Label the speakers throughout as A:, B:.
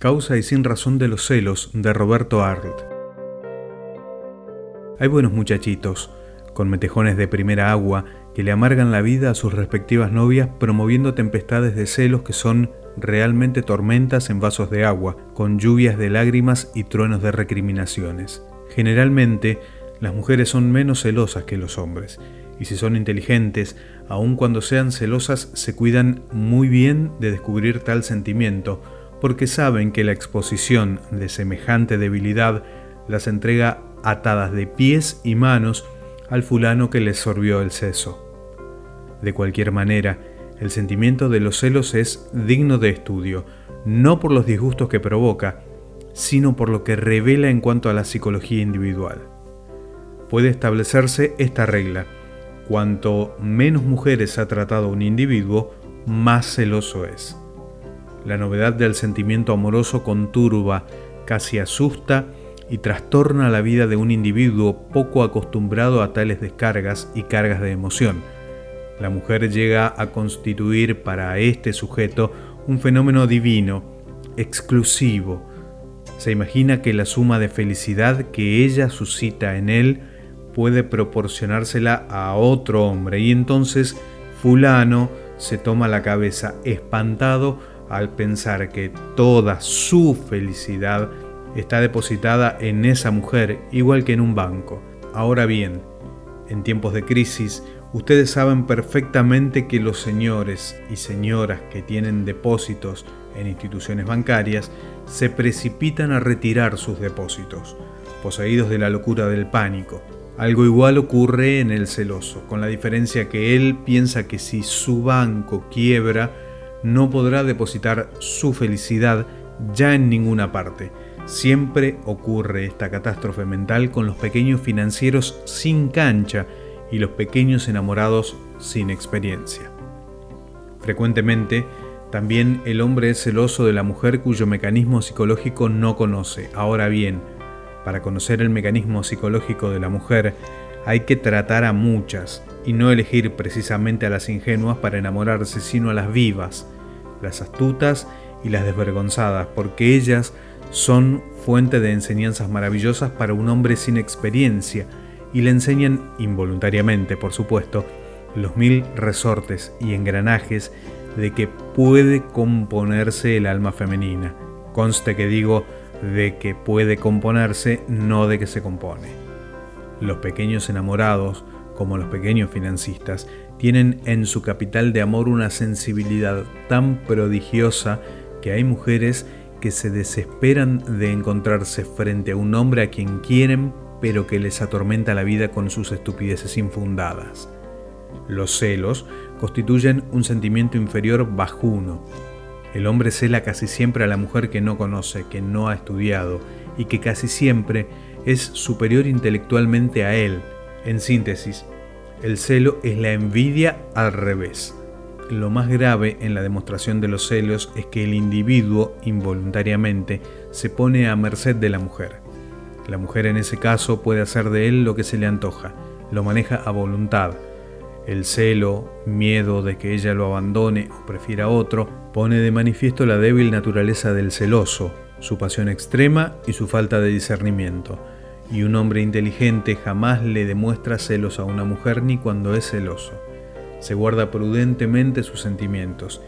A: Causa y sin razón de los celos de Roberto Arlt. Hay buenos muchachitos, con metejones de primera agua, que le amargan la vida a sus respectivas novias promoviendo tempestades de celos que son realmente tormentas en vasos de agua, con lluvias de lágrimas y truenos de recriminaciones. Generalmente, las mujeres son menos celosas que los hombres, y si son inteligentes, aun cuando sean celosas, se cuidan muy bien de descubrir tal sentimiento, porque saben que la exposición de semejante debilidad las entrega atadas de pies y manos al fulano que les sorbió el seso. De cualquier manera, el sentimiento de los celos es digno de estudio, no por los disgustos que provoca, sino por lo que revela en cuanto a la psicología individual. Puede establecerse esta regla. Cuanto menos mujeres ha tratado un individuo, más celoso es. La novedad del sentimiento amoroso conturba, casi asusta y trastorna la vida de un individuo poco acostumbrado a tales descargas y cargas de emoción. La mujer llega a constituir para este sujeto un fenómeno divino, exclusivo. Se imagina que la suma de felicidad que ella suscita en él puede proporcionársela a otro hombre y entonces fulano se toma la cabeza espantado al pensar que toda su felicidad está depositada en esa mujer, igual que en un banco. Ahora bien, en tiempos de crisis, ustedes saben perfectamente que los señores y señoras que tienen depósitos en instituciones bancarias se precipitan a retirar sus depósitos, poseídos de la locura del pánico. Algo igual ocurre en el celoso, con la diferencia que él piensa que si su banco quiebra, no podrá depositar su felicidad ya en ninguna parte. Siempre ocurre esta catástrofe mental con los pequeños financieros sin cancha y los pequeños enamorados sin experiencia. Frecuentemente, también el hombre es celoso de la mujer cuyo mecanismo psicológico no conoce. Ahora bien, para conocer el mecanismo psicológico de la mujer, hay que tratar a muchas y no elegir precisamente a las ingenuas para enamorarse, sino a las vivas, las astutas y las desvergonzadas, porque ellas son fuente de enseñanzas maravillosas para un hombre sin experiencia y le enseñan involuntariamente, por supuesto, los mil resortes y engranajes de que puede componerse el alma femenina. Conste que digo de que puede componerse, no de que se compone. Los pequeños enamorados, como los pequeños financistas, tienen en su capital de amor una sensibilidad tan prodigiosa que hay mujeres que se desesperan de encontrarse frente a un hombre a quien quieren pero que les atormenta la vida con sus estupideces infundadas. Los celos constituyen un sentimiento inferior bajuno. El hombre cela casi siempre a la mujer que no conoce, que no ha estudiado y que casi siempre es superior intelectualmente a él. En síntesis, el celo es la envidia al revés. Lo más grave en la demostración de los celos es que el individuo involuntariamente se pone a merced de la mujer. La mujer en ese caso puede hacer de él lo que se le antoja, lo maneja a voluntad. El celo, miedo de que ella lo abandone o prefiera otro, pone de manifiesto la débil naturaleza del celoso, su pasión extrema y su falta de discernimiento y un hombre inteligente jamás le demuestra celos a una mujer ni cuando es celoso. Se guarda prudentemente sus sentimientos,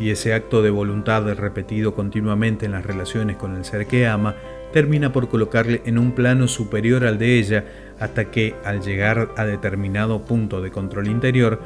A: y ese acto de voluntad repetido continuamente en las relaciones con el ser que ama termina por colocarle en un plano superior al de ella hasta que, al llegar a determinado punto de control interior,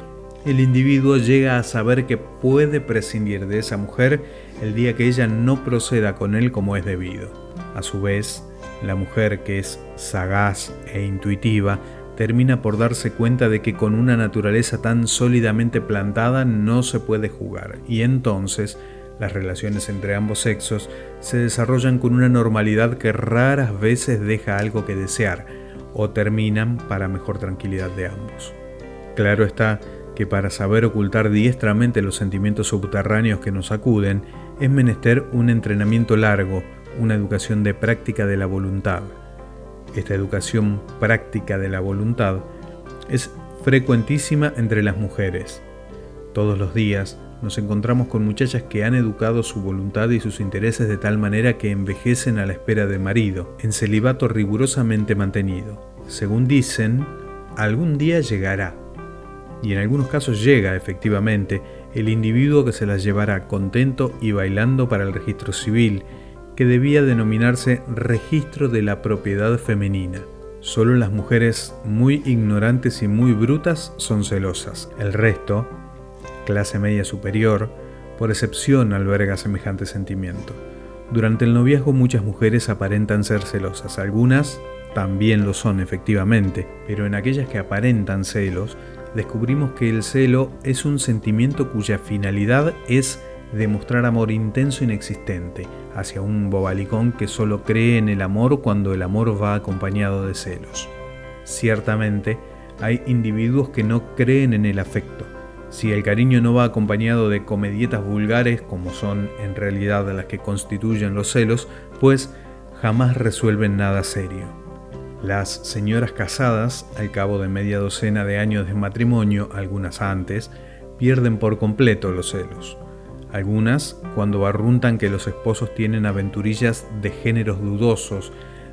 A: el individuo llega a saber que puede prescindir de esa mujer el día que ella no proceda con él como es debido. A su vez, la mujer que es sagaz e intuitiva termina por darse cuenta de que con una naturaleza tan sólidamente plantada no se puede jugar y entonces las relaciones entre ambos sexos se desarrollan con una normalidad que raras veces deja algo que desear o terminan para mejor tranquilidad de ambos. Claro está que para saber ocultar diestramente los sentimientos subterráneos que nos acuden es menester un entrenamiento largo, una educación de práctica de la voluntad. Esta educación práctica de la voluntad es frecuentísima entre las mujeres. Todos los días nos encontramos con muchachas que han educado su voluntad y sus intereses de tal manera que envejecen a la espera de marido, en celibato rigurosamente mantenido. Según dicen, algún día llegará. Y en algunos casos llega, efectivamente, el individuo que se las llevará contento y bailando para el registro civil, que debía denominarse registro de la propiedad femenina. Solo las mujeres muy ignorantes y muy brutas son celosas. El resto, clase media superior, por excepción alberga semejante sentimiento. Durante el noviazgo muchas mujeres aparentan ser celosas, algunas también lo son efectivamente, pero en aquellas que aparentan celos, descubrimos que el celo es un sentimiento cuya finalidad es demostrar amor intenso e inexistente hacia un bobalicón que solo cree en el amor cuando el amor va acompañado de celos. Ciertamente, hay individuos que no creen en el afecto, si el cariño no va acompañado de comedietas vulgares, como son en realidad las que constituyen los celos, pues jamás resuelven nada serio. Las señoras casadas, al cabo de media docena de años de matrimonio, algunas antes, pierden por completo los celos. Algunas, cuando barruntan que los esposos tienen aventurillas de géneros dudosos,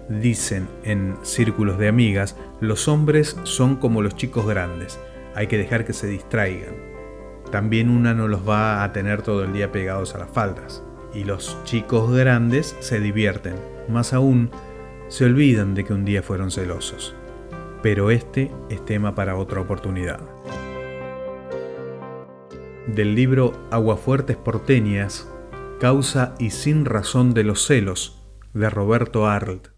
A: dicen en círculos de amigas, los hombres son como los chicos grandes, hay que dejar que se distraigan. También una no los va a tener todo el día pegados a las faldas. Y los chicos grandes se divierten, más aún, se olvidan de que un día fueron celosos. Pero este es tema para otra oportunidad. Del libro Aguafuertes porteñas, Causa y sin razón de los celos, de Roberto Arlt.